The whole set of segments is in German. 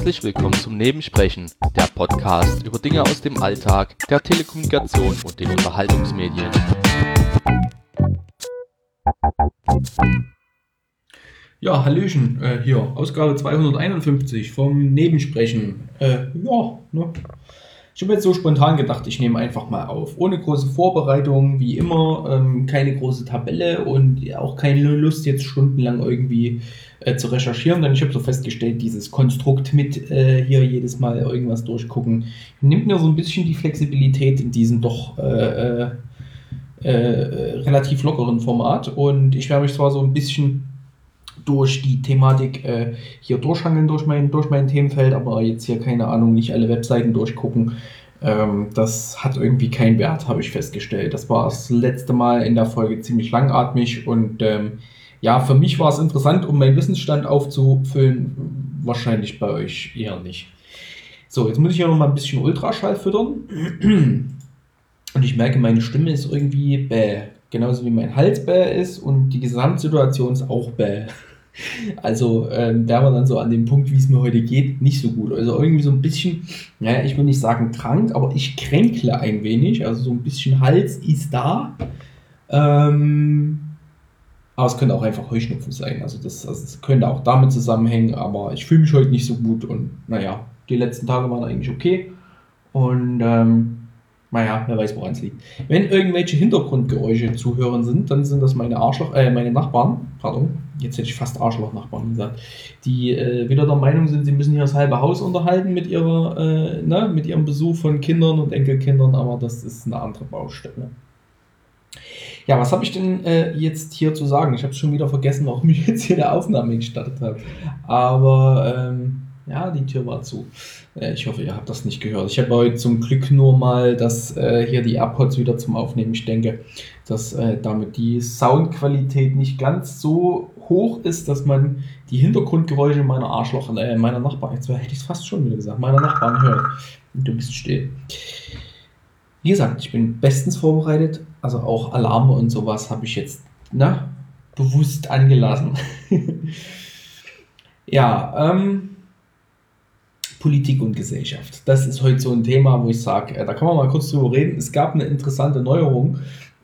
Herzlich willkommen zum Nebensprechen, der Podcast über Dinge aus dem Alltag, der Telekommunikation und den Unterhaltungsmedien. Ja, Hallöchen, äh, hier, Ausgabe 251 vom Nebensprechen. Äh, ja, ne? Ich habe jetzt so spontan gedacht, ich nehme einfach mal auf. Ohne große Vorbereitung, wie immer, ähm, keine große Tabelle und auch keine Lust, jetzt stundenlang irgendwie äh, zu recherchieren, denn ich habe so festgestellt, dieses Konstrukt mit äh, hier jedes Mal irgendwas durchgucken, nimmt mir so ein bisschen die Flexibilität in diesem doch äh, äh, äh relativ lockeren Format und ich werde mich zwar so ein bisschen durch die Thematik äh, hier durchhangeln durch mein, durch mein Themenfeld, aber jetzt hier keine Ahnung, nicht alle Webseiten durchgucken. Ähm, das hat irgendwie keinen Wert, habe ich festgestellt. Das war das letzte Mal in der Folge ziemlich langatmig und ähm, ja, für mich war es interessant, um meinen Wissensstand aufzufüllen. Wahrscheinlich bei euch eher nicht. So, jetzt muss ich ja noch mal ein bisschen Ultraschall füttern. Und ich merke, meine Stimme ist irgendwie bäh. Genauso wie mein Hals bäh ist und die Gesamtsituation ist auch bäh. Also ähm, da war dann so an dem Punkt, wie es mir heute geht, nicht so gut. Also irgendwie so ein bisschen, naja, ich will nicht sagen krank, aber ich kränkle ein wenig. Also so ein bisschen Hals ist da. Ähm, aber es könnte auch einfach Heuschnupfen sein. Also das, also das könnte auch damit zusammenhängen, aber ich fühle mich heute nicht so gut und naja, die letzten Tage waren eigentlich okay. Und ähm, naja, wer weiß, woran es liegt. Wenn irgendwelche Hintergrundgeräusche zu hören sind, dann sind das meine Arschloch, äh, meine Nachbarn, pardon, jetzt hätte ich fast Arschloch-Nachbarn gesagt, die äh, wieder der Meinung sind, sie müssen hier das halbe Haus unterhalten mit ihrer, äh, ne, mit ihrem Besuch von Kindern und Enkelkindern, aber das ist eine andere Baustelle. Ja, was habe ich denn äh, jetzt hier zu sagen? Ich habe schon wieder vergessen, warum ich jetzt hier eine Aufnahme gestartet habe. Aber ähm, ja, die Tür war zu. Äh, ich hoffe, ihr habt das nicht gehört. Ich habe heute zum Glück nur mal dass äh, hier die AirPods wieder zum Aufnehmen. Ich denke, dass äh, damit die Soundqualität nicht ganz so hoch ist, dass man die Hintergrundgeräusche meiner Arschloch, äh, meiner Nachbarn, jetzt hätte ich es fast schon wieder gesagt, meiner Nachbarn hört. Du bist still. Wie gesagt, ich bin bestens vorbereitet. Also auch Alarme und sowas habe ich jetzt ne, bewusst angelassen. ja, ähm, Politik und Gesellschaft. Das ist heute so ein Thema, wo ich sage, äh, da kann man mal kurz drüber reden. Es gab eine interessante Neuerung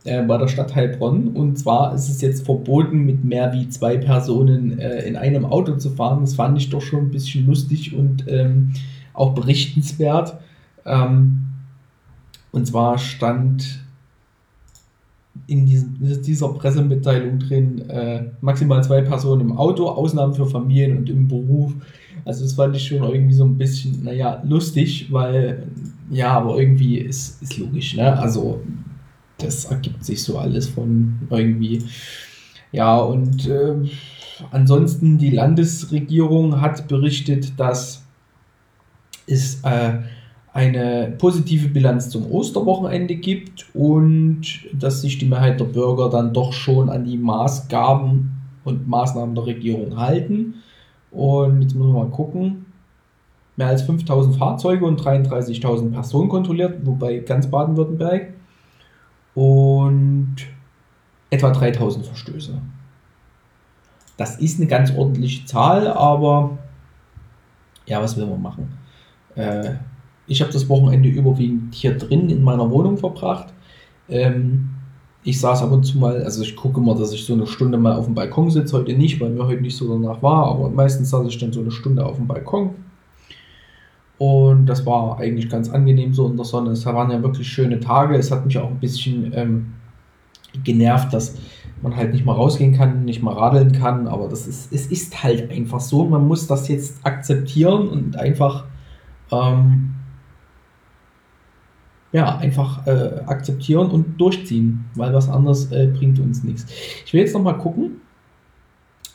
äh, bei der Stadt Heilbronn und zwar ist es jetzt verboten, mit mehr wie zwei Personen äh, in einem Auto zu fahren. Das fand ich doch schon ein bisschen lustig und ähm, auch berichtenswert. Ähm, und zwar stand in dieser Pressemitteilung drin, äh, maximal zwei Personen im Auto, Ausnahmen für Familien und im Beruf. Also das fand ich schon irgendwie so ein bisschen, naja, lustig, weil, ja, aber irgendwie ist, ist logisch, ne? Also das ergibt sich so alles von irgendwie. Ja, und äh, ansonsten die Landesregierung hat berichtet, dass es äh, eine positive Bilanz zum Osterwochenende gibt und dass sich die Mehrheit der Bürger dann doch schon an die Maßgaben und Maßnahmen der Regierung halten. Und jetzt müssen wir mal gucken. Mehr als 5000 Fahrzeuge und 33.000 Personen kontrolliert, wobei ganz Baden-Württemberg. Und etwa 3000 Verstöße. Das ist eine ganz ordentliche Zahl, aber ja, was will man machen? Äh, ich habe das Wochenende überwiegend hier drin in meiner Wohnung verbracht. Ähm, ich saß ab und zu mal, also ich gucke immer, dass ich so eine Stunde mal auf dem Balkon sitze. Heute nicht, weil mir heute nicht so danach war, aber meistens saß ich dann so eine Stunde auf dem Balkon. Und das war eigentlich ganz angenehm so in der Sonne. Es waren ja wirklich schöne Tage. Es hat mich auch ein bisschen ähm, genervt, dass man halt nicht mal rausgehen kann, nicht mal radeln kann. Aber das ist, es ist halt einfach so. Man muss das jetzt akzeptieren und einfach ähm, ja, einfach äh, akzeptieren und durchziehen, weil was anderes äh, bringt uns nichts. Ich will jetzt nochmal gucken.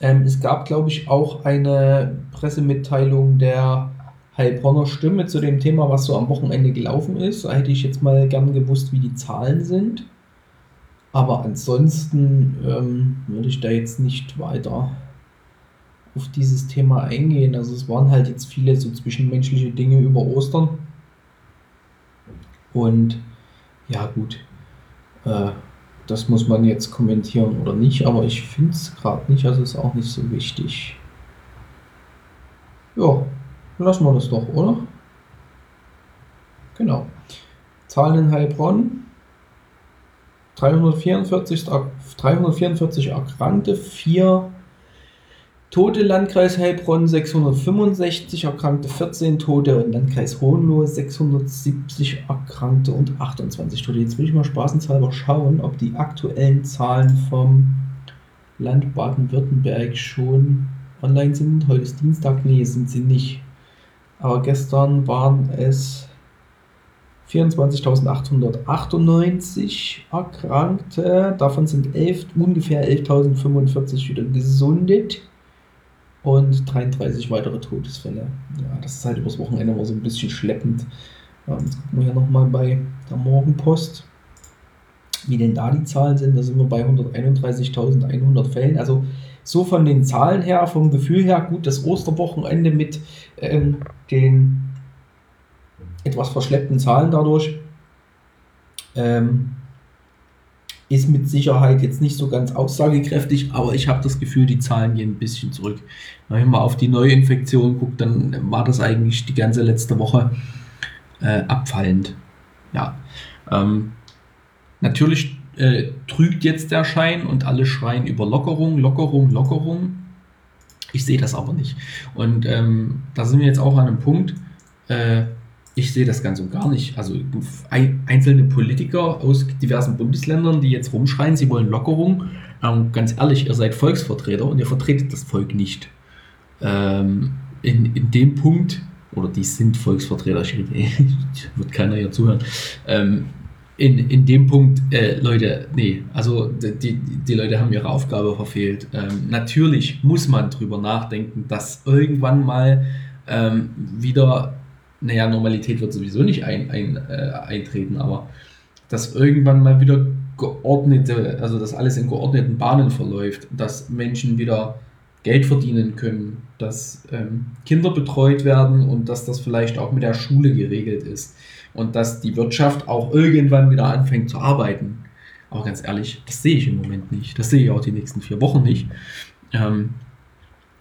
Ähm, es gab, glaube ich, auch eine Pressemitteilung der Heilbronner Stimme zu dem Thema, was so am Wochenende gelaufen ist. Da hätte ich jetzt mal gern gewusst, wie die Zahlen sind. Aber ansonsten ähm, würde ich da jetzt nicht weiter auf dieses Thema eingehen. Also es waren halt jetzt viele so zwischenmenschliche Dinge über Ostern und ja, gut, äh, das muss man jetzt kommentieren oder nicht, aber ich finde es gerade nicht, also ist auch nicht so wichtig. Ja, lassen wir das doch, oder? Genau. Zahlen in Heilbronn. 344, 344 Erkrankte, 4 Tote Landkreis Heilbronn 665 Erkrankte, 14 Tote und Landkreis Hohenlohe 670 Erkrankte und 28 Tote. Jetzt will ich mal spaßenshalber schauen, ob die aktuellen Zahlen vom Land Baden-Württemberg schon online sind. Heute ist Dienstag, nee, sind sie nicht. Aber gestern waren es 24.898 Erkrankte. Davon sind 11, ungefähr 11.045 wieder gesundet und 33 weitere Todesfälle. Ja, das ist halt übers Wochenende immer so ein bisschen schleppend. Jetzt gucken wir hier nochmal bei der Morgenpost, wie denn da die Zahlen sind. Da sind wir bei 131.100 Fällen. Also so von den Zahlen her, vom Gefühl her, gut, das Osterwochenende mit ähm, den etwas verschleppten Zahlen dadurch. Ähm, ist mit Sicherheit jetzt nicht so ganz aussagekräftig, aber ich habe das Gefühl, die Zahlen gehen ein bisschen zurück. Wenn man auf die Neuinfektion guckt, dann war das eigentlich die ganze letzte Woche äh, abfallend. Ja. Ähm, natürlich äh, trügt jetzt der Schein und alle schreien über Lockerung, Lockerung, Lockerung. Ich sehe das aber nicht. Und ähm, da sind wir jetzt auch an einem Punkt. Äh, ich sehe das ganz und gar nicht. Also einzelne Politiker aus diversen Bundesländern, die jetzt rumschreien, sie wollen Lockerung. Ähm, ganz ehrlich, ihr seid Volksvertreter und ihr vertretet das Volk nicht. Ähm, in, in dem Punkt, oder die sind Volksvertreter, ich rede, wird keiner hier zuhören. Ähm, in, in dem Punkt, äh, Leute, nee, also die, die Leute haben ihre Aufgabe verfehlt. Ähm, natürlich muss man drüber nachdenken, dass irgendwann mal ähm, wieder naja, Normalität wird sowieso nicht ein, ein, äh, eintreten, aber dass irgendwann mal wieder geordnete, also dass alles in geordneten Bahnen verläuft, dass Menschen wieder Geld verdienen können, dass ähm, Kinder betreut werden und dass das vielleicht auch mit der Schule geregelt ist und dass die Wirtschaft auch irgendwann wieder anfängt zu arbeiten. Aber ganz ehrlich, das sehe ich im Moment nicht. Das sehe ich auch die nächsten vier Wochen nicht. Ähm,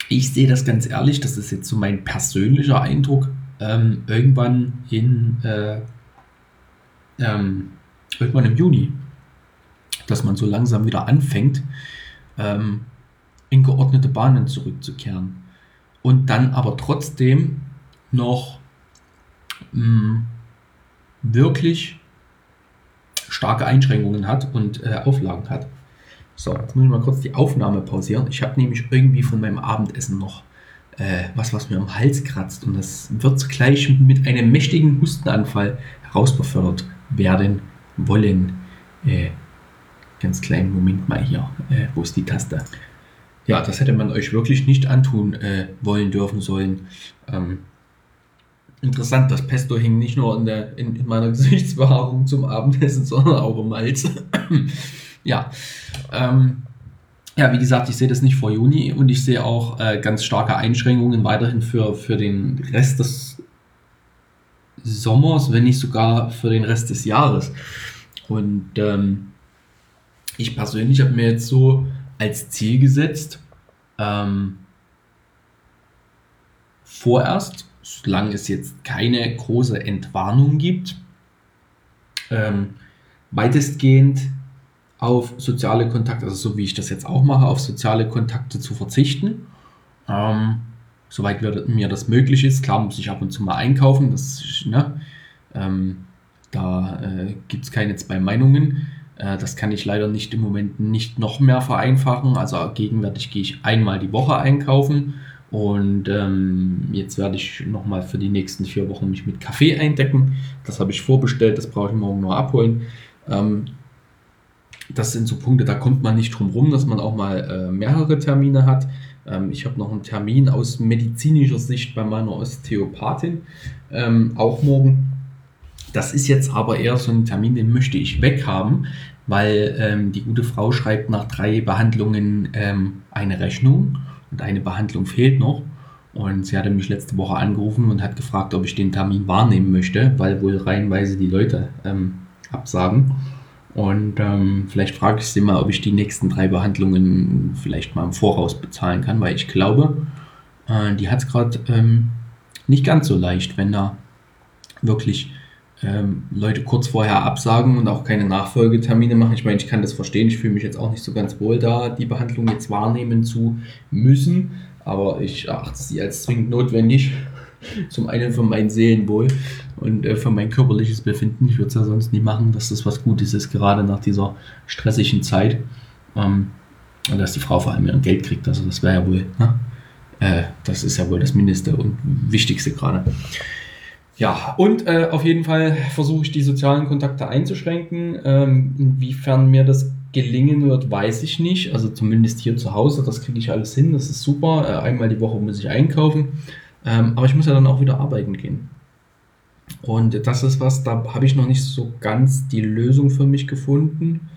ich sehe das ganz ehrlich, das ist jetzt so mein persönlicher Eindruck, ähm, irgendwann in äh, ähm, irgendwann im Juni, dass man so langsam wieder anfängt, ähm, in geordnete Bahnen zurückzukehren. Und dann aber trotzdem noch mh, mm, wirklich starke Einschränkungen hat und äh, Auflagen hat. So, jetzt muss ich mal kurz die Aufnahme pausieren. Ich habe nämlich irgendwie von meinem Abendessen noch äh, was, was mir am Hals kratzt. Und das wird gleich mit einem mächtigen Hustenanfall herausbefördert werden wollen. Äh, ganz kleinen Moment mal hier. Äh, wo ist die Taste? Ja, das hätte man euch wirklich nicht antun äh, wollen, dürfen, sollen. Ähm, interessant, das Pesto hing nicht nur in, der, in, in meiner Gesichtsbehaarung zum Abendessen, sondern auch im Hals. ja, ähm, ja, wie gesagt, ich sehe das nicht vor Juni und ich sehe auch äh, ganz starke Einschränkungen weiterhin für, für den Rest des Sommers, wenn nicht sogar für den Rest des Jahres. Und ähm, ich persönlich habe mir jetzt so als Ziel gesetzt, ähm, vorerst, solange es jetzt keine große Entwarnung gibt, ähm, weitestgehend auf soziale Kontakte, also so wie ich das jetzt auch mache, auf soziale Kontakte zu verzichten. Ähm, soweit mir das möglich ist. Klar muss ich ab und zu mal einkaufen, das, ne, ähm, da äh, gibt es keine zwei Meinungen. Äh, das kann ich leider nicht im Moment nicht noch mehr vereinfachen. Also gegenwärtig gehe ich einmal die Woche einkaufen und ähm, jetzt werde ich nochmal für die nächsten vier Wochen mich mit Kaffee eindecken. Das habe ich vorbestellt, das brauche ich morgen nur abholen. Ähm, das sind so Punkte, da kommt man nicht drum rum, dass man auch mal äh, mehrere Termine hat. Ähm, ich habe noch einen Termin aus medizinischer Sicht bei meiner Osteopathin, ähm, auch morgen. Das ist jetzt aber eher so ein Termin, den möchte ich weghaben, weil ähm, die gute Frau schreibt nach drei Behandlungen ähm, eine Rechnung und eine Behandlung fehlt noch. Und sie hatte mich letzte Woche angerufen und hat gefragt, ob ich den Termin wahrnehmen möchte, weil wohl reihenweise die Leute ähm, absagen. Und ähm, vielleicht frage ich sie mal, ob ich die nächsten drei Behandlungen vielleicht mal im Voraus bezahlen kann, weil ich glaube, äh, die hat es gerade ähm, nicht ganz so leicht, wenn da wirklich ähm, Leute kurz vorher absagen und auch keine Nachfolgetermine machen. Ich meine, ich kann das verstehen. Ich fühle mich jetzt auch nicht so ganz wohl da, die Behandlung jetzt wahrnehmen zu müssen. Aber ich erachte sie als zwingend notwendig. Zum einen für mein Seelenwohl und äh, für mein körperliches Befinden. Ich würde es ja sonst nie machen, dass das was Gutes ist, gerade nach dieser stressigen Zeit. Ähm, und dass die Frau vor allem ihr Geld kriegt. Also das wäre ja wohl, ne? äh, das ist ja wohl das Mindeste und Wichtigste gerade. Ja, und äh, auf jeden Fall versuche ich die sozialen Kontakte einzuschränken. Ähm, inwiefern mir das gelingen wird, weiß ich nicht. Also zumindest hier zu Hause, das kriege ich alles hin, das ist super. Äh, einmal die Woche muss ich einkaufen. Ähm, aber ich muss ja dann auch wieder arbeiten gehen. Und das ist was, da habe ich noch nicht so ganz die Lösung für mich gefunden.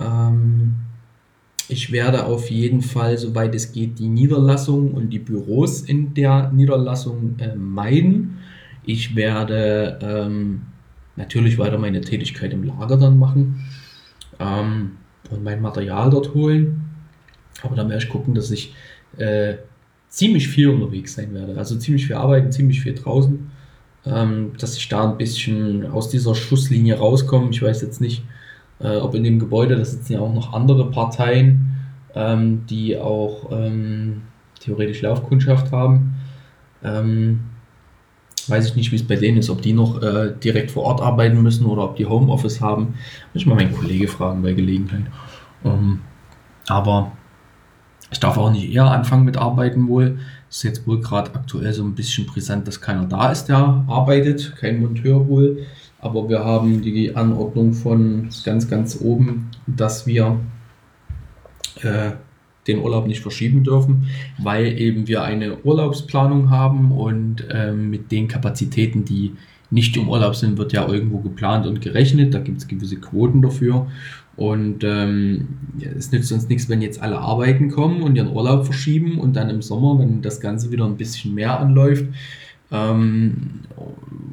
Ähm, ich werde auf jeden Fall, soweit es geht, die Niederlassung und die Büros in der Niederlassung äh, meiden ich werde ähm, natürlich weiter meine Tätigkeit im Lager dann machen ähm, und mein Material dort holen. Aber dann werde ich gucken, dass ich äh, ziemlich viel unterwegs sein werde. Also ziemlich viel arbeiten, ziemlich viel draußen. Ähm, dass ich da ein bisschen aus dieser Schusslinie rauskomme. Ich weiß jetzt nicht, äh, ob in dem Gebäude, da sitzen ja auch noch andere Parteien, ähm, die auch ähm, theoretisch Laufkundschaft haben. Ähm, Weiß ich nicht, wie es bei denen ist, ob die noch äh, direkt vor Ort arbeiten müssen oder ob die Homeoffice haben. Muss ich mal meinen Kollege fragen bei Gelegenheit. Ähm, aber ich darf auch nicht eher anfangen mit Arbeiten wohl. Ist jetzt wohl gerade aktuell so ein bisschen brisant, dass keiner da ist, der arbeitet, kein Monteur wohl. Aber wir haben die Anordnung von ganz, ganz oben, dass wir äh, den Urlaub nicht verschieben dürfen, weil eben wir eine Urlaubsplanung haben und ähm, mit den Kapazitäten, die nicht im Urlaub sind, wird ja irgendwo geplant und gerechnet. Da gibt es gewisse Quoten dafür. Und ähm, es nützt uns nichts, wenn jetzt alle arbeiten kommen und ihren Urlaub verschieben und dann im Sommer, wenn das Ganze wieder ein bisschen mehr anläuft ähm,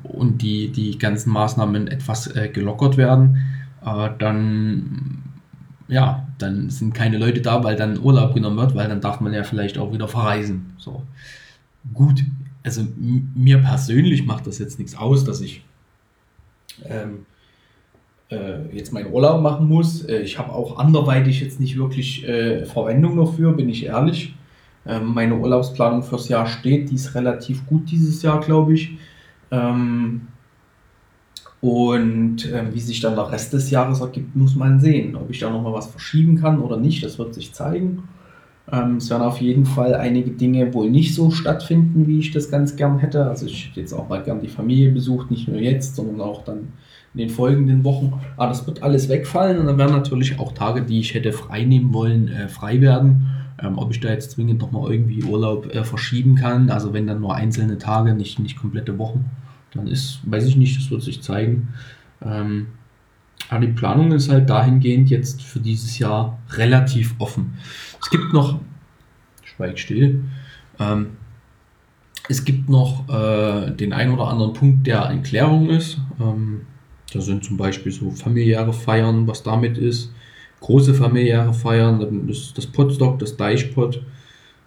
und die, die ganzen Maßnahmen etwas äh, gelockert werden, äh, dann ja, dann sind keine Leute da, weil dann Urlaub genommen wird, weil dann darf man ja vielleicht auch wieder verreisen. So. Gut, also mir persönlich macht das jetzt nichts aus, dass ich ähm, äh, jetzt meinen Urlaub machen muss. Äh, ich habe auch anderweitig jetzt nicht wirklich äh, Verwendung dafür, bin ich ehrlich. Ähm, meine Urlaubsplanung fürs Jahr steht, die ist relativ gut dieses Jahr, glaube ich. Ähm, und äh, wie sich dann der Rest des Jahres ergibt, muss man sehen. Ob ich da nochmal was verschieben kann oder nicht, das wird sich zeigen. Ähm, es werden auf jeden Fall einige Dinge wohl nicht so stattfinden, wie ich das ganz gern hätte. Also ich hätte jetzt auch mal gern die Familie besucht, nicht nur jetzt, sondern auch dann in den folgenden Wochen. Aber das wird alles wegfallen und dann werden natürlich auch Tage, die ich hätte frei nehmen wollen, äh, frei werden. Ähm, ob ich da jetzt zwingend nochmal irgendwie Urlaub äh, verschieben kann, also wenn dann nur einzelne Tage, nicht, nicht komplette Wochen dann ist, weiß ich nicht, das wird sich zeigen. Ähm, aber die Planung ist halt dahingehend jetzt für dieses Jahr relativ offen. Es gibt noch, schweig still, ähm, es gibt noch äh, den ein oder anderen Punkt, der in Klärung ist. Ähm, da sind zum Beispiel so familiäre Feiern, was damit ist. Große familiäre Feiern, dann ist das Potstock, das Deichpot,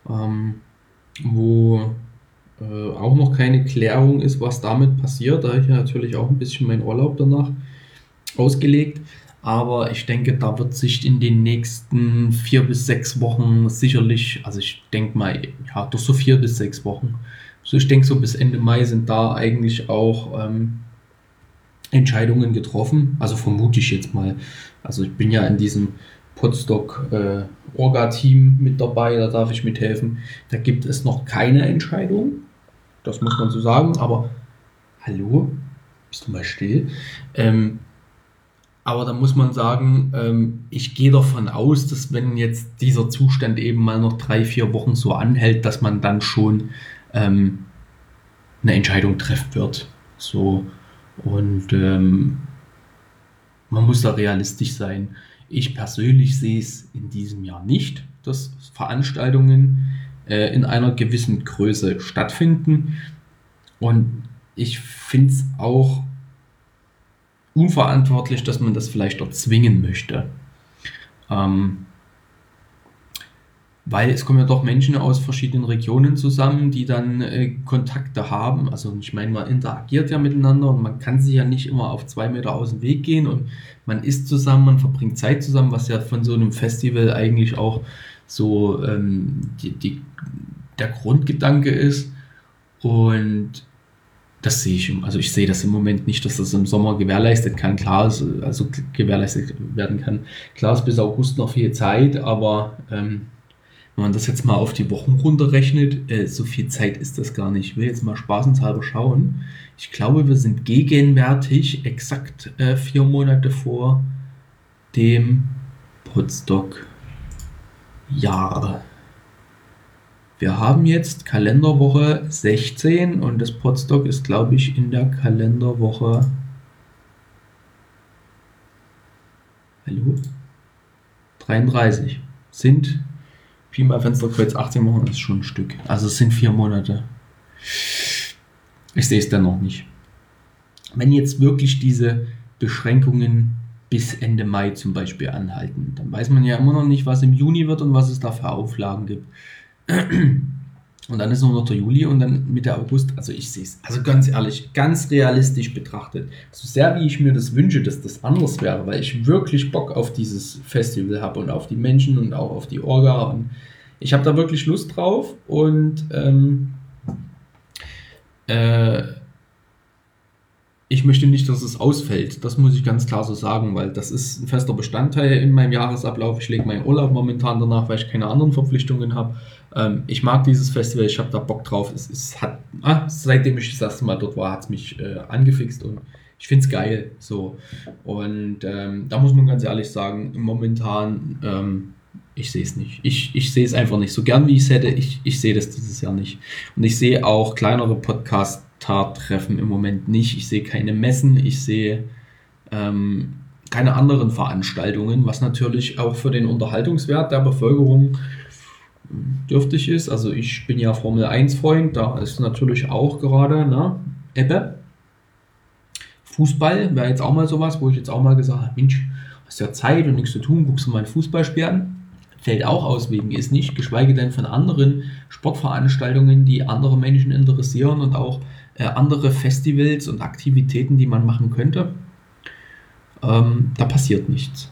ähm, wo äh, auch noch keine Klärung ist, was damit passiert. Da habe ich natürlich auch ein bisschen meinen Urlaub danach ausgelegt. Aber ich denke, da wird sich in den nächsten vier bis sechs Wochen sicherlich, also ich denke mal, ja, doch so vier bis sechs Wochen. So, ich denke, so bis Ende Mai sind da eigentlich auch ähm, Entscheidungen getroffen. Also vermute ich jetzt mal. Also ich bin ja in diesem Podstock äh, Orga-Team mit dabei, da darf ich mithelfen. Da gibt es noch keine Entscheidung. Das muss man so sagen, aber hallo, bist du mal still? Ähm, aber da muss man sagen, ähm, ich gehe davon aus, dass wenn jetzt dieser Zustand eben mal noch drei, vier Wochen so anhält, dass man dann schon ähm, eine Entscheidung treffen wird. So und ähm, man muss da realistisch sein. Ich persönlich sehe es in diesem Jahr nicht, dass Veranstaltungen äh, in einer gewissen Größe stattfinden. Und ich finde es auch unverantwortlich, dass man das vielleicht dort zwingen möchte. Ähm, weil es kommen ja doch Menschen aus verschiedenen Regionen zusammen, die dann äh, Kontakte haben. Also ich meine, man interagiert ja miteinander und man kann sich ja nicht immer auf zwei Meter aus dem Weg gehen und man isst zusammen, man verbringt Zeit zusammen, was ja von so einem Festival eigentlich auch so ähm, die, die, der Grundgedanke ist. Und das sehe ich, also ich sehe das im Moment nicht, dass das im Sommer gewährleistet kann. Klar, also gewährleistet werden kann. Klar ist bis August noch viel Zeit, aber ähm, wenn man das jetzt mal auf die Wochen runterrechnet, äh, so viel Zeit ist das gar nicht. Ich will jetzt mal spaßenshalber schauen. Ich glaube, wir sind gegenwärtig exakt äh, vier Monate vor dem Podstock Jahr. Wir haben jetzt Kalenderwoche 16 und das Podstock ist, glaube ich, in der Kalenderwoche. Hallo? 33. Sind Pi mal Fensterkreuz 18 Wochen ist schon ein Stück. Also es sind vier Monate. Ich sehe es dann noch nicht. Wenn jetzt wirklich diese Beschränkungen bis Ende Mai zum Beispiel anhalten, dann weiß man ja immer noch nicht, was im Juni wird und was es da für Auflagen gibt. Und dann ist noch der Juli und dann Mitte August. Also ich sehe es, also ganz ehrlich, ganz realistisch betrachtet, so sehr wie ich mir das wünsche, dass das anders wäre, weil ich wirklich Bock auf dieses Festival habe und auf die Menschen und auch auf die Orga und ich habe da wirklich Lust drauf und ähm, äh, ich möchte nicht, dass es ausfällt. Das muss ich ganz klar so sagen, weil das ist ein fester Bestandteil in meinem Jahresablauf. Ich lege meinen Urlaub momentan danach, weil ich keine anderen Verpflichtungen habe. Ähm, ich mag dieses Festival, ich habe da Bock drauf. Es, es hat, ah, seitdem ich das erste Mal dort war, hat es mich äh, angefixt und ich finde es geil. So. Und ähm, da muss man ganz ehrlich sagen, momentan ähm, ich sehe es nicht. Ich, ich sehe es einfach nicht. So gern wie ich es hätte, ich, ich sehe das dieses Jahr nicht. Und ich sehe auch kleinere Podcast-Treffen im Moment nicht. Ich sehe keine Messen, ich sehe ähm, keine anderen Veranstaltungen, was natürlich auch für den Unterhaltungswert der Bevölkerung dürftig ist. Also ich bin ja Formel 1-Freund, da ist natürlich auch gerade ne, Ebbe. Fußball wäre jetzt auch mal sowas, wo ich jetzt auch mal gesagt habe, Mensch, hast ja Zeit und nichts zu tun, guckst du mal ein Fußballspiel an fällt auch aus wegen ist nicht, geschweige denn von anderen Sportveranstaltungen, die andere Menschen interessieren und auch äh, andere Festivals und Aktivitäten, die man machen könnte. Ähm, da passiert nichts.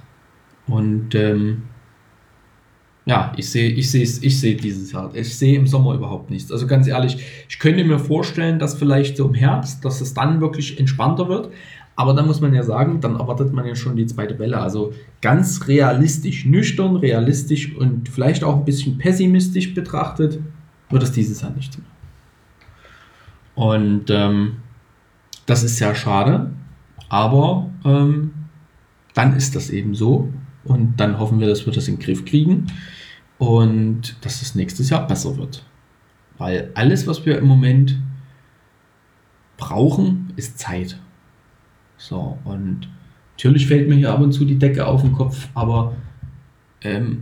Und ähm, ja, ich sehe ich sehe ich sehe dieses Jahr, ich sehe im Sommer überhaupt nichts. Also ganz ehrlich, ich könnte mir vorstellen, dass vielleicht so im Herbst, dass es dann wirklich entspannter wird. Aber dann muss man ja sagen, dann erwartet man ja schon die zweite Welle. Also ganz realistisch, nüchtern, realistisch und vielleicht auch ein bisschen pessimistisch betrachtet, wird es dieses Jahr nicht mehr. Und ähm, das ist sehr schade, aber ähm, dann ist das eben so. Und dann hoffen wir, dass wir das in den Griff kriegen und dass es nächstes Jahr besser wird. Weil alles, was wir im Moment brauchen, ist Zeit. So, und natürlich fällt mir hier ab und zu die Decke auf den Kopf, aber ähm,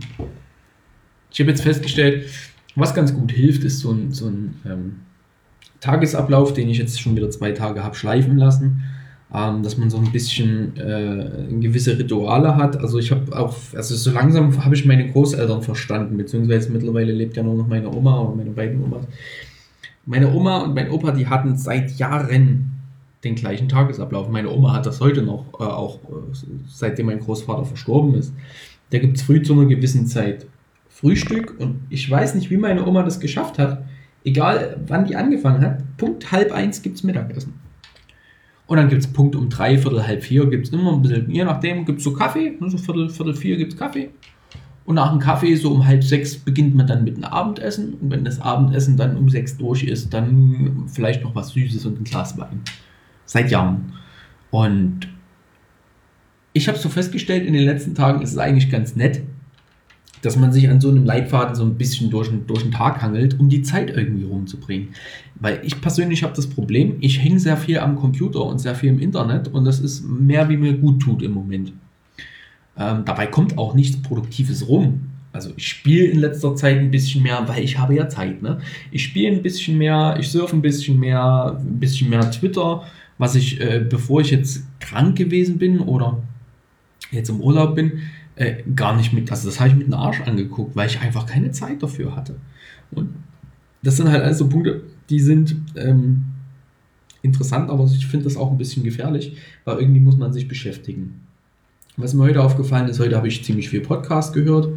ich habe jetzt festgestellt, was ganz gut hilft, ist so ein, so ein ähm, Tagesablauf, den ich jetzt schon wieder zwei Tage habe schleifen lassen, ähm, dass man so ein bisschen äh, gewisse Rituale hat. Also ich habe auch, also so langsam habe ich meine Großeltern verstanden, beziehungsweise mittlerweile lebt ja nur noch meine Oma und meine beiden Omas. Meine Oma und mein Opa, die hatten seit Jahren den gleichen Tagesablauf. Meine Oma hat das heute noch, äh, auch äh, seitdem mein Großvater verstorben ist. Da gibt es früh zu einer gewissen Zeit Frühstück und ich weiß nicht, wie meine Oma das geschafft hat. Egal wann die angefangen hat, Punkt halb eins gibt es Mittagessen. Und dann gibt es Punkt um drei, Viertel, halb vier gibt es immer ein bisschen, je nachdem gibt es so Kaffee, ne, so Viertel, Viertel vier gibt es Kaffee. Und nach dem Kaffee, so um halb sechs, beginnt man dann mit einem Abendessen. Und wenn das Abendessen dann um sechs durch ist, dann vielleicht noch was Süßes und ein Glas Wein. Seit Jahren. Und ich habe so festgestellt, in den letzten Tagen ist es eigentlich ganz nett, dass man sich an so einem Leitfaden so ein bisschen durch, durch den Tag hangelt, um die Zeit irgendwie rumzubringen. Weil ich persönlich habe das Problem, ich hänge sehr viel am Computer und sehr viel im Internet und das ist mehr, wie mir gut tut im Moment. Ähm, dabei kommt auch nichts Produktives rum. Also ich spiele in letzter Zeit ein bisschen mehr, weil ich habe ja Zeit. Ne? Ich spiele ein bisschen mehr, ich surfe ein bisschen mehr, ein bisschen mehr Twitter, was ich, äh, bevor ich jetzt krank gewesen bin oder jetzt im Urlaub bin, äh, gar nicht mit, also das habe ich mit dem Arsch angeguckt, weil ich einfach keine Zeit dafür hatte. Und das sind halt also Punkte, die sind ähm, interessant, aber ich finde das auch ein bisschen gefährlich, weil irgendwie muss man sich beschäftigen. Was mir heute aufgefallen ist, heute habe ich ziemlich viel Podcast gehört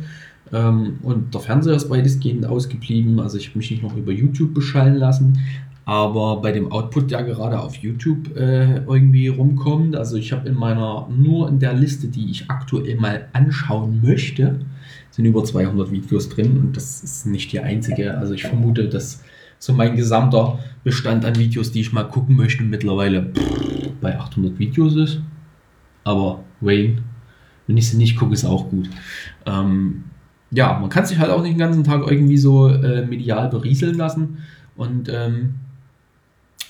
ähm, und der Fernseher ist weitestgehend ausgeblieben. Also ich habe mich nicht noch über YouTube beschallen lassen. Aber bei dem Output, der gerade auf YouTube äh, irgendwie rumkommt, also ich habe in meiner, nur in der Liste, die ich aktuell mal anschauen möchte, sind über 200 Videos drin und das ist nicht die einzige. Also ich vermute, dass so mein gesamter Bestand an Videos, die ich mal gucken möchte, mittlerweile bei 800 Videos ist. Aber Wayne, wenn ich sie nicht gucke, ist auch gut. Ähm, ja, man kann sich halt auch nicht den ganzen Tag irgendwie so äh, medial berieseln lassen und ähm,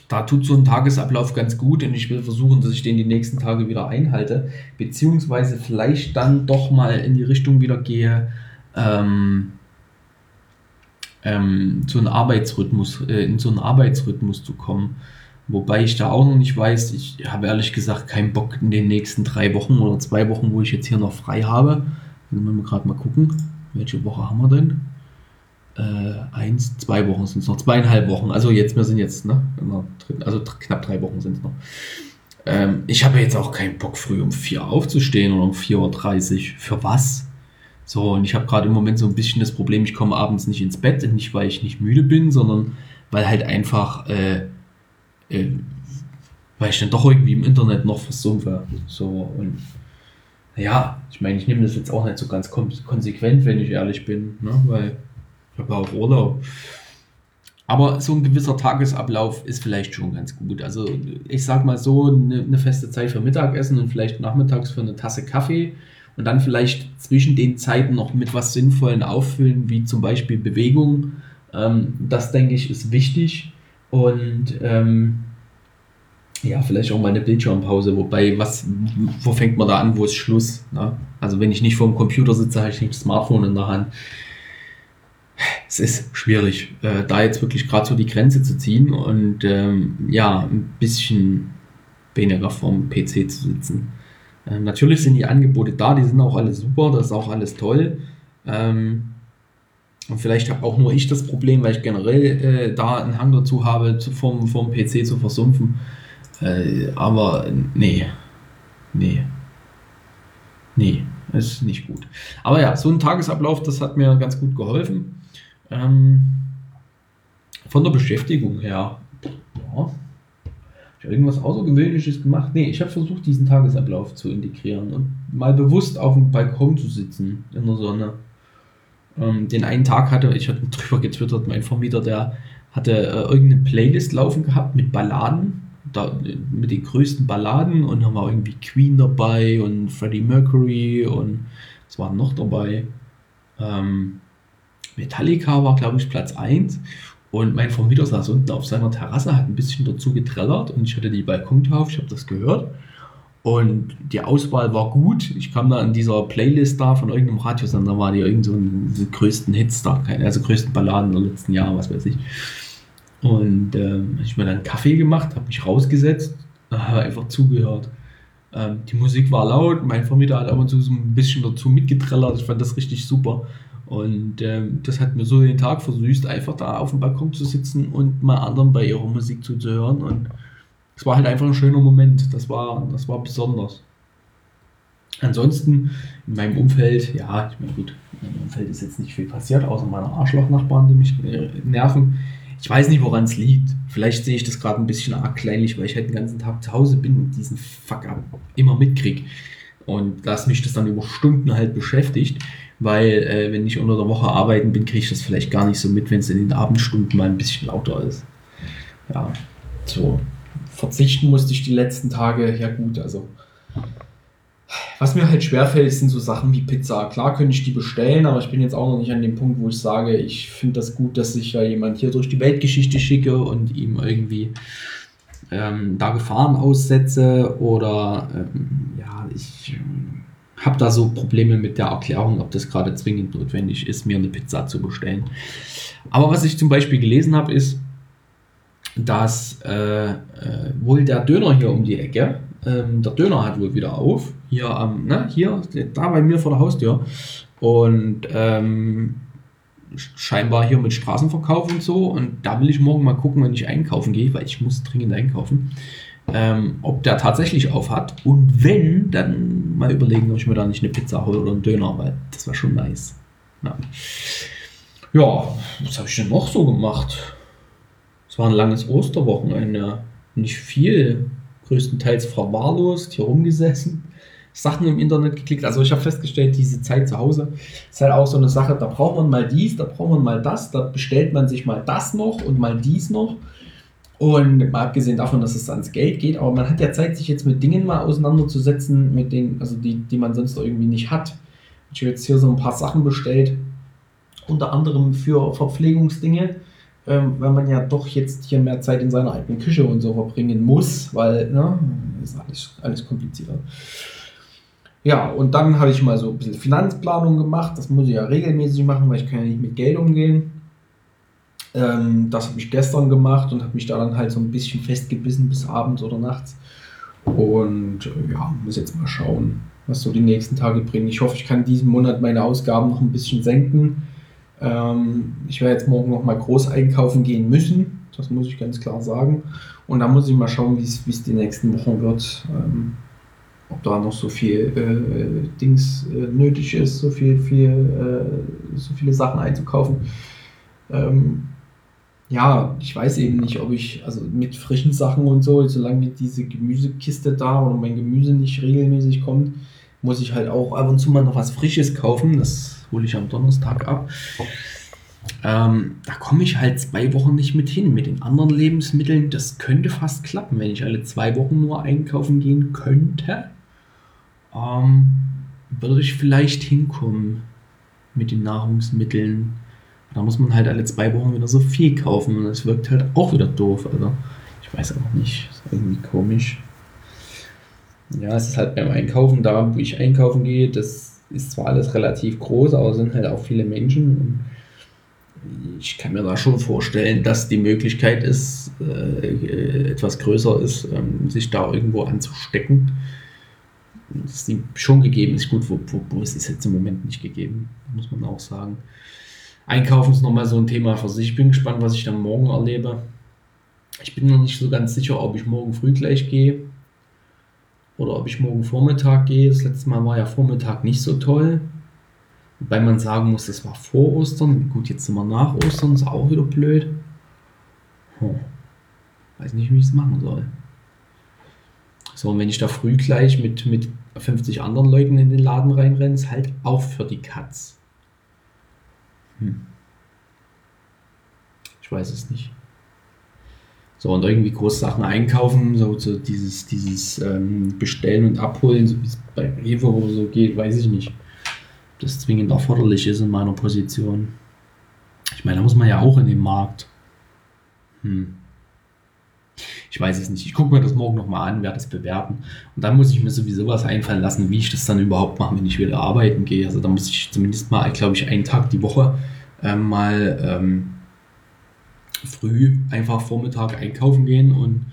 da tut so ein Tagesablauf ganz gut und ich will versuchen, dass ich den die nächsten Tage wieder einhalte, beziehungsweise vielleicht dann doch mal in die Richtung wieder gehe, ähm, ähm, so einen Arbeitsrhythmus, äh, in so einen Arbeitsrhythmus zu kommen. Wobei ich da auch noch nicht weiß, ich habe ehrlich gesagt keinen Bock in den nächsten drei Wochen oder zwei Wochen, wo ich jetzt hier noch frei habe. Wenn wir gerade mal gucken, welche Woche haben wir denn? Äh, eins, zwei Wochen sind es noch, zweieinhalb Wochen. Also jetzt, wir sind jetzt, ne, also knapp drei Wochen sind es noch. Ähm, ich habe jetzt auch keinen Bock, früh um vier aufzustehen oder um 4.30 Uhr. Für was? So, und ich habe gerade im Moment so ein bisschen das Problem, ich komme abends nicht ins Bett, nicht weil ich nicht müde bin, sondern weil halt einfach, äh, äh, weil ich dann doch irgendwie im Internet noch versumpfe. So, und ja, ich meine, ich nehme das jetzt auch nicht so ganz konsequent, wenn ich ehrlich bin, ne? weil ich habe auch Urlaub. Aber so ein gewisser Tagesablauf ist vielleicht schon ganz gut. Also ich sag mal so, eine, eine, feste Zeit für Mittagessen und vielleicht nachmittags für eine Tasse Kaffee und dann vielleicht zwischen den Zeiten noch mit was Sinnvollen auffüllen, wie zum Beispiel Bewegung. Ähm, das denke ich ist wichtig. Und ähm, ja, vielleicht auch mal eine Bildschirmpause. Wobei, was, wo fängt man da an, wo ist Schluss? Ne? Also wenn ich nicht vor dem Computer sitze, habe ich nicht das Smartphone in der Hand es ist schwierig, äh, da jetzt wirklich gerade so die Grenze zu ziehen und ähm, ja, ein bisschen weniger vom PC zu sitzen. Ähm, natürlich sind die Angebote da, die sind auch alle super, das ist auch alles toll. Ähm, und vielleicht habe auch nur ich das Problem, weil ich generell äh, da einen Hang dazu habe, zu, vom, vom PC zu versumpfen. Äh, aber nee, nee, nee, ist nicht gut. Aber ja, so ein Tagesablauf, das hat mir ganz gut geholfen. Ähm, von der Beschäftigung her, ja, ich irgendwas Außergewöhnliches gemacht? Nee, ich habe versucht, diesen Tagesablauf zu integrieren und mal bewusst auf dem Balkon zu sitzen in der Sonne. Ähm, den einen Tag hatte, ich hatte drüber getwittert, mein Vermieter, der hatte äh, irgendeine Playlist laufen gehabt mit Balladen, da, mit den größten Balladen und da war irgendwie Queen dabei und Freddie Mercury und es waren noch dabei. Ähm, Metallica war, glaube ich, Platz 1. Und mein Vermieter saß unten auf seiner Terrasse, hat ein bisschen dazu getrellert und ich hatte die Balkontür ich habe das gehört. Und die Auswahl war gut. Ich kam da in dieser Playlist da von irgendeinem Radiosender, war die irgend so die größten Hits da, also größten Balladen der letzten Jahre, was weiß ich. Und ähm, ich mir dann einen Kaffee gemacht, habe mich rausgesetzt, habe einfach zugehört. Ähm, die Musik war laut, mein Vermieter hat ab und zu so ein bisschen dazu mitgetrellert. Ich fand das richtig super. Und ähm, das hat mir so den Tag versüßt, einfach da auf dem Balkon zu sitzen und mal anderen bei ihrer Musik zuzuhören. Und es war halt einfach ein schöner Moment. Das war, das war besonders. Ansonsten in meinem Umfeld, ja, ich meine, gut, in meinem Umfeld ist jetzt nicht viel passiert, außer meiner Arschlochnachbarn, die mich äh, nerven. Ich weiß nicht, woran es liegt. Vielleicht sehe ich das gerade ein bisschen arg kleinlich, weil ich halt den ganzen Tag zu Hause bin und diesen Fuck immer mitkriege. Und dass mich das dann über Stunden halt beschäftigt weil äh, wenn ich unter der Woche arbeiten bin, kriege ich das vielleicht gar nicht so mit, wenn es in den Abendstunden mal ein bisschen lauter ist. Ja, so verzichten musste ich die letzten Tage, ja gut, also was mir halt schwerfällt, sind so Sachen wie Pizza. Klar könnte ich die bestellen, aber ich bin jetzt auch noch nicht an dem Punkt, wo ich sage, ich finde das gut, dass ich ja jemand hier durch die Weltgeschichte schicke und ihm irgendwie ähm, da Gefahren aussetze oder ähm, ja, ich habe da so Probleme mit der Erklärung, ob das gerade zwingend notwendig ist, mir eine Pizza zu bestellen. Aber was ich zum Beispiel gelesen habe, ist, dass äh, äh, wohl der Döner hier um die Ecke ähm, der Döner hat wohl wieder auf. Hier am, ne, hier, da bei mir vor der Haustür. Und ähm, scheinbar hier mit Straßenverkauf und so. Und da will ich morgen mal gucken, wenn ich einkaufen gehe, weil ich muss dringend einkaufen. Ähm, ob der tatsächlich auf hat. Und wenn, dann mal überlegen, ob ich mir da nicht eine Pizza hole oder einen Döner, weil das wäre schon nice. Ja. ja, was habe ich denn noch so gemacht? Es war ein langes Osterwochenende. Nicht viel. Größtenteils verwahrlost, hier rumgesessen. Sachen im Internet geklickt. Also ich habe festgestellt, diese Zeit zu Hause ist halt auch so eine Sache, da braucht man mal dies, da braucht man mal das, da bestellt man sich mal das noch und mal dies noch. Und mal abgesehen davon, dass es ans Geld geht, aber man hat ja Zeit, sich jetzt mit Dingen mal auseinanderzusetzen, mit denen, also die, die man sonst irgendwie nicht hat. Ich habe jetzt hier so ein paar Sachen bestellt, unter anderem für Verpflegungsdinge, ähm, weil man ja doch jetzt hier mehr Zeit in seiner eigenen Küche und so verbringen muss, weil, ne, ist alles, alles komplizierter. Ja, und dann habe ich mal so ein bisschen Finanzplanung gemacht. Das muss ich ja regelmäßig machen, weil ich kann ja nicht mit Geld umgehen. Ähm, das habe ich gestern gemacht und habe mich da dann halt so ein bisschen festgebissen bis abends oder nachts. Und äh, ja, muss jetzt mal schauen, was so die nächsten Tage bringen. Ich hoffe, ich kann diesen Monat meine Ausgaben noch ein bisschen senken. Ähm, ich werde jetzt morgen noch mal groß einkaufen gehen müssen. Das muss ich ganz klar sagen. Und dann muss ich mal schauen, wie es die nächsten Wochen wird. Ähm, ob da noch so viel äh, Dings äh, nötig ist, so viel, viel äh, so viele Sachen einzukaufen. Ähm, ja, ich weiß eben nicht, ob ich, also mit frischen Sachen und so, solange diese Gemüsekiste da oder mein Gemüse nicht regelmäßig kommt, muss ich halt auch ab und zu mal noch was Frisches kaufen. Das hole ich am Donnerstag ab. Ähm, da komme ich halt zwei Wochen nicht mit hin. Mit den anderen Lebensmitteln, das könnte fast klappen, wenn ich alle zwei Wochen nur einkaufen gehen könnte ähm, würde ich vielleicht hinkommen mit den Nahrungsmitteln. Da muss man halt alle zwei Wochen wieder so viel kaufen und das wirkt halt auch wieder doof. Also ich weiß auch nicht, ist irgendwie komisch. Ja, es ist halt beim Einkaufen da, wo ich einkaufen gehe, das ist zwar alles relativ groß, aber es sind halt auch viele Menschen. Ich kann mir da schon vorstellen, dass die Möglichkeit ist, äh, etwas größer ist, ähm, sich da irgendwo anzustecken das ist schon gegeben, ist gut, wo, wo, wo ist es jetzt im Moment nicht gegeben, muss man auch sagen. Einkaufen ist nochmal so ein Thema für sich. Ich bin gespannt, was ich dann morgen erlebe. Ich bin noch nicht so ganz sicher, ob ich morgen früh gleich gehe oder ob ich morgen Vormittag gehe. Das letzte Mal war ja Vormittag nicht so toll. Wobei man sagen muss, das war vor Ostern. Gut, jetzt sind wir nach Ostern, ist auch wieder blöd. Hm. Weiß nicht, wie ich es machen soll. So, und wenn ich da früh gleich mit, mit 50 anderen Leuten in den Laden reinrenne, ist halt auch für die Katz. Hm. Ich weiß es nicht. So, und irgendwie große Sachen einkaufen, so, so dieses, dieses ähm, Bestellen und Abholen, so wie es bei Rewe oder so geht, weiß ich nicht. Ob das zwingend erforderlich ist in meiner Position. Ich meine, da muss man ja auch in den Markt. Hm. Ich weiß es nicht. Ich gucke mir das morgen nochmal an, werde es bewerten. Und dann muss ich mir sowieso was einfallen lassen, wie ich das dann überhaupt mache, wenn ich wieder arbeiten gehe. Also da muss ich zumindest mal, glaube ich, einen Tag die Woche ähm, mal ähm, früh einfach Vormittag einkaufen gehen und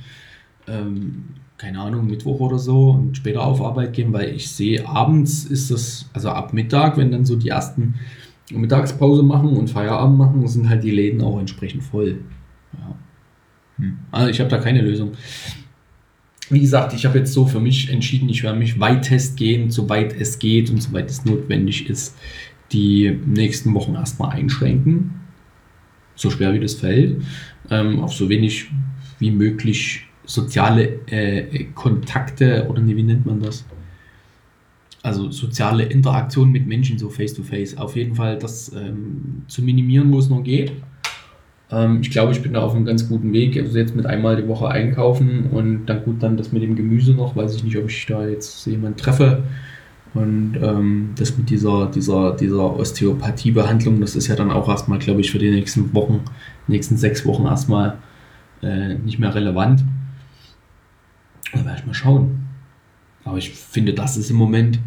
ähm, keine Ahnung, Mittwoch oder so und später auf Arbeit gehen, weil ich sehe, abends ist das, also ab Mittag, wenn dann so die ersten Mittagspause machen und Feierabend machen, sind halt die Läden auch entsprechend voll. Ja. Hm. Also ich habe da keine Lösung. Wie gesagt, ich habe jetzt so für mich entschieden, ich werde mich weitestgehend, soweit es geht und soweit es notwendig ist, die nächsten Wochen erstmal einschränken. So schwer wie das fällt. Ähm, auf so wenig wie möglich soziale äh, Kontakte oder wie nennt man das? Also soziale Interaktion mit Menschen, so face to face. Auf jeden Fall das ähm, zu minimieren, wo es noch geht. Ähm, ich glaube, ich bin da auf einem ganz guten Weg. Also jetzt mit einmal die Woche einkaufen und dann gut dann das mit dem Gemüse noch. Weiß ich nicht, ob ich da jetzt jemanden treffe. Und ähm, das mit dieser, dieser, dieser Osteopathiebehandlung, das ist ja dann auch erstmal, glaube ich, für die nächsten Wochen, nächsten sechs Wochen erstmal äh, nicht mehr relevant. Da werde ich mal schauen. Aber ich finde, das ist im Moment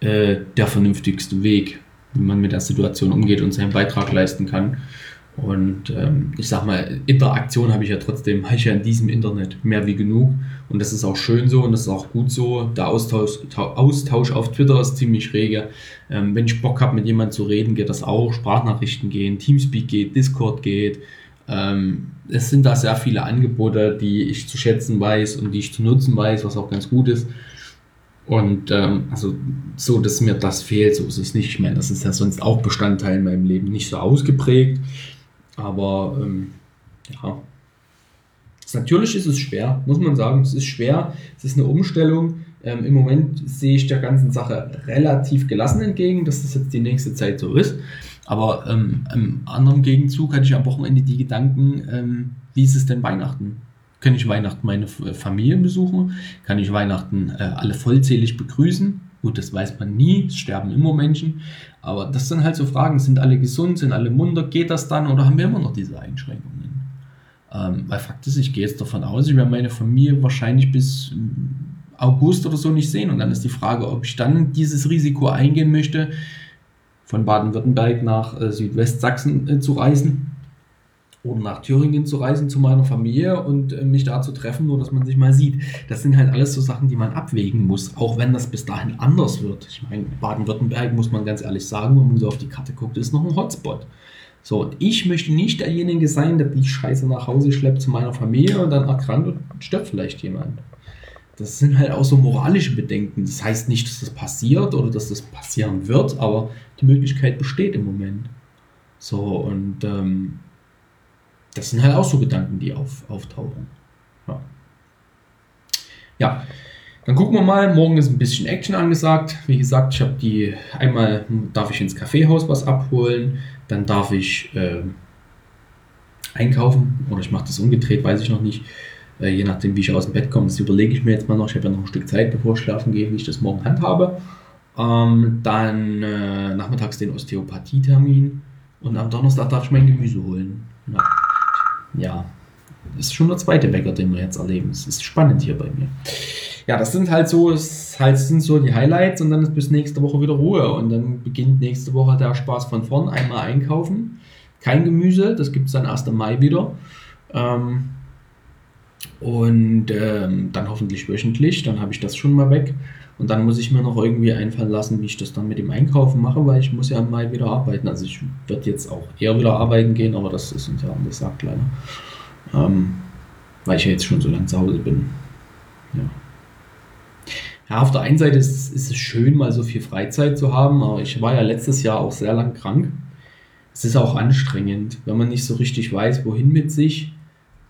äh, der vernünftigste Weg, wie man mit der Situation umgeht und seinen Beitrag leisten kann. Und ähm, ich sag mal, Interaktion habe ich ja trotzdem, habe ich ja in diesem Internet mehr wie genug. Und das ist auch schön so und das ist auch gut so. Der Austausch, Austausch auf Twitter ist ziemlich rege. Ähm, wenn ich Bock habe, mit jemandem zu reden, geht das auch. Sprachnachrichten gehen, Teamspeak geht, Discord geht. Ähm, es sind da sehr viele Angebote, die ich zu schätzen weiß und die ich zu nutzen weiß, was auch ganz gut ist. Und ähm, also so, dass mir das fehlt, so ist es nicht. Ich meine, das ist ja sonst auch Bestandteil in meinem Leben, nicht so ausgeprägt. Aber ähm, ja, natürlich ist es schwer, muss man sagen. Es ist schwer, es ist eine Umstellung. Ähm, Im Moment sehe ich der ganzen Sache relativ gelassen entgegen, dass das jetzt die nächste Zeit so ist. Aber ähm, im anderen Gegenzug hatte ich am Wochenende die Gedanken, ähm, wie ist es denn Weihnachten? Kann ich Weihnachten meine Familie besuchen? Kann ich Weihnachten äh, alle vollzählig begrüßen? Gut, das weiß man nie, es sterben immer Menschen. Aber das sind halt so Fragen, sind alle gesund, sind alle munter, geht das dann oder haben wir immer noch diese Einschränkungen? Ähm, weil Fakt ist, ich gehe jetzt davon aus, ich werde meine Familie wahrscheinlich bis ähm, August oder so nicht sehen. Und dann ist die Frage, ob ich dann dieses Risiko eingehen möchte, von Baden-Württemberg nach äh, Südwestsachsen äh, zu reisen oder nach Thüringen zu reisen zu meiner Familie und äh, mich da zu treffen, nur dass man sich mal sieht. Das sind halt alles so Sachen, die man abwägen muss, auch wenn das bis dahin anders wird. Ich meine, Baden-Württemberg, muss man ganz ehrlich sagen, wenn man so auf die Karte guckt, ist noch ein Hotspot. So, und ich möchte nicht derjenige sein, der die Scheiße nach Hause schleppt zu meiner Familie und dann erkrankt und stirbt vielleicht jemand. Das sind halt auch so moralische Bedenken. Das heißt nicht, dass das passiert oder dass das passieren wird, aber die Möglichkeit besteht im Moment. So, und ähm, das sind halt auch so Gedanken, die auf, auftauchen. Ja. ja. Dann gucken wir mal. Morgen ist ein bisschen Action angesagt. Wie gesagt, ich habe die einmal darf ich ins Kaffeehaus was abholen, dann darf ich äh, einkaufen oder ich mache das umgedreht, weiß ich noch nicht. Äh, je nachdem, wie ich aus dem Bett komme, das überlege ich mir jetzt mal noch. Ich habe ja noch ein Stück Zeit, bevor ich schlafen gehe, wie ich das morgen handhabe. Ähm, dann äh, nachmittags den Osteopathietermin und am Donnerstag darf ich mein Gemüse holen. Ja ja, ist schon der zweite Bäcker, den wir jetzt erleben. Es ist spannend hier bei mir. Ja, das sind halt so, halt sind so die Highlights und dann ist bis nächste Woche wieder Ruhe und dann beginnt nächste Woche der Spaß von vorn. Einmal einkaufen, kein Gemüse, das gibt es dann erst im Mai wieder. Ähm, und ähm, dann hoffentlich wöchentlich, dann habe ich das schon mal weg. Und dann muss ich mir noch irgendwie einfallen lassen, wie ich das dann mit dem Einkaufen mache, weil ich muss ja im Mai wieder arbeiten. Also ich werde jetzt auch eher wieder arbeiten gehen, aber das ist uns ja anders sagt leider. Ähm, weil ich ja jetzt schon so lange zu Hause bin. Ja. Ja, auf der einen Seite ist, ist, es schön, mal so viel Freizeit zu haben, aber ich war ja letztes Jahr auch sehr lang krank. Es ist auch anstrengend, wenn man nicht so richtig weiß, wohin mit sich,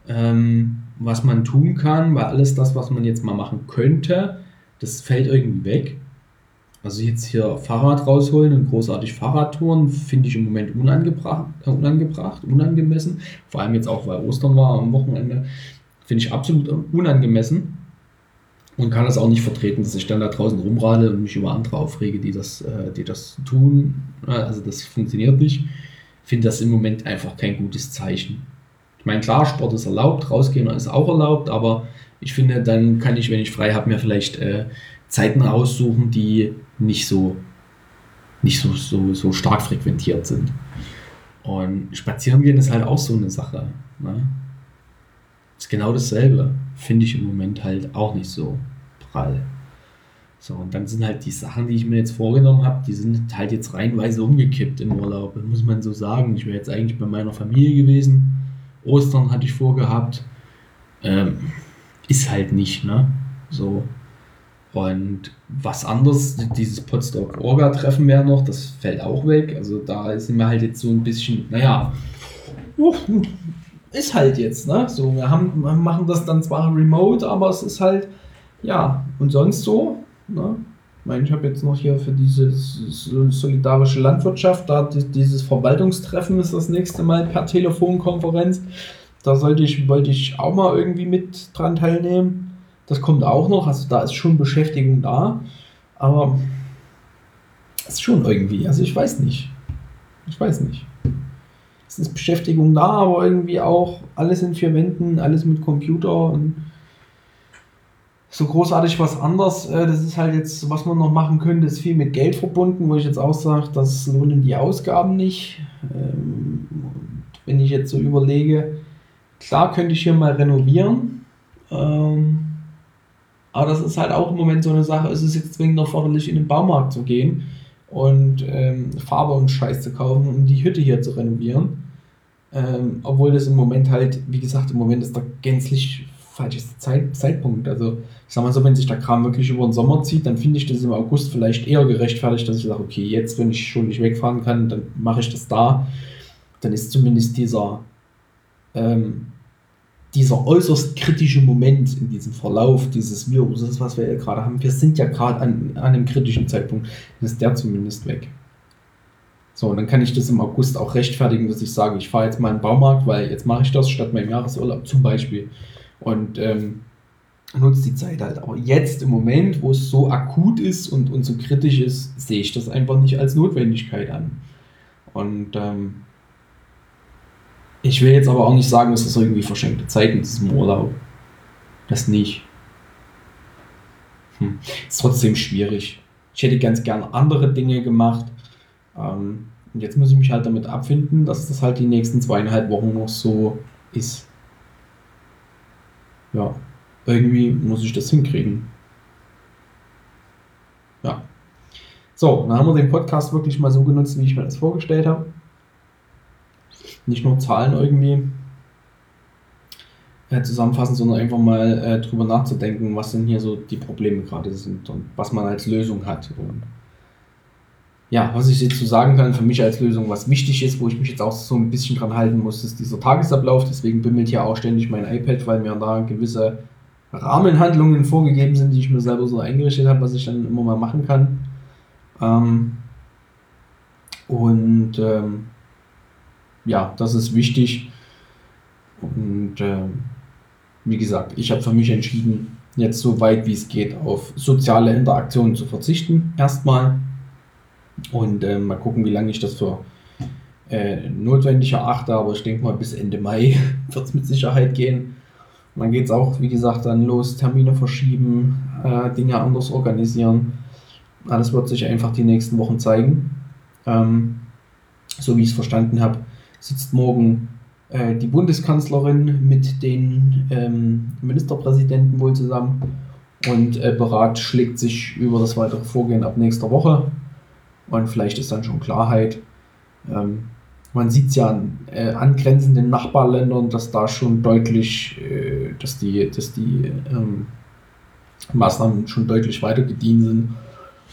ähm, was man tun kann, weil alles das, was man jetzt mal machen könnte, das fällt irgendwie weg. Also jetzt hier Fahrrad rausholen und großartig Fahrradtouren finde ich im Moment unangebracht, äh, unangebracht, unangemessen. Vor allem jetzt auch, weil Ostern war am Wochenende, finde ich absolut unangemessen und kann das auch nicht vertreten, dass ich dann da draußen rumrade und mich über andere aufrege, die das, äh, die das tun. Also das funktioniert nicht. Finde das im Moment einfach kein gutes Zeichen. Ich meine, klar, Sport ist erlaubt, rausgehen ist auch erlaubt, aber ich finde, dann kann ich, wenn ich frei habe, mir vielleicht äh, Zeiten aussuchen, die nicht so, nicht so, so, so stark frequentiert sind. Und spazieren gehen ist halt auch so eine Sache. Ne? Ist genau dasselbe. Finde ich im Moment halt auch nicht so prall. So, und dann sind halt die Sachen, die ich mir jetzt vorgenommen habe, die sind halt jetzt reihenweise umgekippt im Urlaub, muss man so sagen. Ich wäre jetzt eigentlich bei meiner Familie gewesen. Ostern hatte ich vorgehabt. Ähm, ist halt nicht, ne? So. Und was anderes, dieses Potsdok Orga Treffen wäre noch, das fällt auch weg. Also da sind wir halt jetzt so ein bisschen, naja, ist halt jetzt, ne? So, wir haben, wir machen das dann zwar remote, aber es ist halt, ja, und sonst so, ne? Meine, ich habe jetzt noch hier für diese solidarische Landwirtschaft, da dieses Verwaltungstreffen ist das nächste Mal per Telefonkonferenz. Da sollte ich, wollte ich auch mal irgendwie mit dran teilnehmen. Das kommt auch noch, also da ist schon Beschäftigung da. Aber ist schon irgendwie, also ich weiß nicht. Ich weiß nicht. Es ist Beschäftigung da, aber irgendwie auch alles in vier Wänden, alles mit Computer und so großartig was anderes. Äh, das ist halt jetzt, was man noch machen könnte, ist viel mit Geld verbunden, wo ich jetzt auch sage, das lohnen die Ausgaben nicht. Ähm, wenn ich jetzt so überlege, klar könnte ich hier mal renovieren, ähm, aber das ist halt auch im Moment so eine Sache, es ist jetzt zwingend erforderlich, in den Baumarkt zu gehen und ähm, Farbe und Scheiß zu kaufen, um die Hütte hier zu renovieren. Obwohl das im Moment halt, wie gesagt, im Moment ist der gänzlich falsches Zeit, Zeitpunkt. Also ich sag mal so, wenn sich der Kram wirklich über den Sommer zieht, dann finde ich das im August vielleicht eher gerechtfertigt, dass ich sage, okay, jetzt, wenn ich schon nicht wegfahren kann, dann mache ich das da. Dann ist zumindest dieser ähm, dieser äußerst kritische Moment in diesem Verlauf dieses Viruses, was wir gerade haben, wir sind ja gerade an, an einem kritischen Zeitpunkt, dann ist der zumindest weg. So, und dann kann ich das im August auch rechtfertigen, dass ich sage, ich fahre jetzt mal in den Baumarkt, weil jetzt mache ich das statt meinem Jahresurlaub zum Beispiel. Und ähm, nutze die Zeit halt. Aber jetzt im Moment, wo es so akut ist und, und so kritisch ist, sehe ich das einfach nicht als Notwendigkeit an. Und ähm, ich will jetzt aber auch nicht sagen, dass das irgendwie verschenkte Zeit in diesem Urlaub. Das nicht. Hm. Ist trotzdem schwierig. Ich hätte ganz gern andere Dinge gemacht. Ähm, und jetzt muss ich mich halt damit abfinden, dass das halt die nächsten zweieinhalb Wochen noch so ist. Ja, irgendwie muss ich das hinkriegen. Ja. So, dann haben wir den Podcast wirklich mal so genutzt, wie ich mir das vorgestellt habe nicht nur Zahlen irgendwie äh, zusammenfassen, sondern einfach mal äh, drüber nachzudenken, was denn hier so die Probleme gerade sind und was man als Lösung hat. Und ja, was ich jetzt zu sagen kann, für mich als Lösung, was wichtig ist, wo ich mich jetzt auch so ein bisschen dran halten muss, ist dieser Tagesablauf. Deswegen bimmelt hier auch ständig mein iPad, weil mir da gewisse Rahmenhandlungen vorgegeben sind, die ich mir selber so eingerichtet habe, was ich dann immer mal machen kann. Ähm, und ähm, ja, das ist wichtig. Und äh, wie gesagt, ich habe für mich entschieden, jetzt so weit wie es geht auf soziale Interaktionen zu verzichten, erstmal. Und äh, mal gucken, wie lange ich das für äh, notwendig erachte. Aber ich denke mal, bis Ende Mai wird es mit Sicherheit gehen. Und dann geht es auch, wie gesagt, dann los, Termine verschieben, äh, Dinge anders organisieren. Alles wird sich einfach die nächsten Wochen zeigen. Ähm, so wie ich es verstanden habe, sitzt morgen äh, die Bundeskanzlerin mit den ähm, Ministerpräsidenten wohl zusammen und äh, beratschlägt sich über das weitere Vorgehen ab nächster Woche. Und vielleicht ist dann schon Klarheit. Ähm, man sieht es ja an äh, angrenzenden Nachbarländern, dass da schon deutlich, äh, dass die, dass die ähm, Maßnahmen schon deutlich weiter gediehen sind.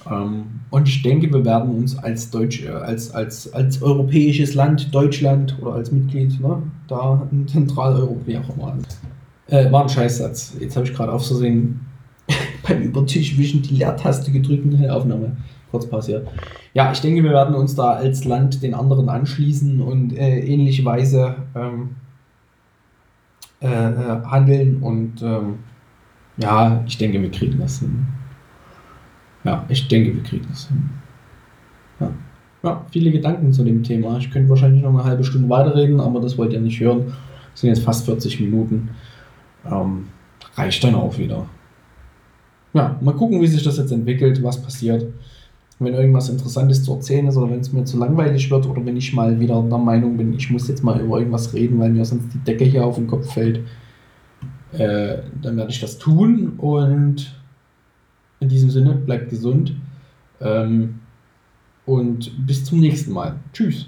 Ähm, und ich denke, wir werden uns als Deutsch, äh, als, als, als europäisches Land, Deutschland oder als Mitglied, ne, da in Zentraleuropa, wie auch immer. Äh, war ein Scheißsatz. Jetzt habe ich gerade auf Versehen beim Übertischwischen die Leertaste gedrückt und eine Aufnahme kurz passiert. Ja, ich denke, wir werden uns da als Land den anderen anschließen und äh, ähnliche Weise ähm, äh, äh handeln und ähm, ja, ich denke, wir kriegen das hin. Ja, ich denke, wir kriegen das hin. Ja. ja, viele Gedanken zu dem Thema. Ich könnte wahrscheinlich noch eine halbe Stunde weiterreden, aber das wollt ihr nicht hören. Das sind jetzt fast 40 Minuten. Ähm, reicht dann auch wieder. Ja, mal gucken, wie sich das jetzt entwickelt, was passiert. Wenn irgendwas Interessantes zu erzählen ist oder wenn es mir zu langweilig wird oder wenn ich mal wieder der Meinung bin, ich muss jetzt mal über irgendwas reden, weil mir sonst die Decke hier auf den Kopf fällt, äh, dann werde ich das tun und in diesem Sinne, bleibt gesund ähm, und bis zum nächsten Mal. Tschüss.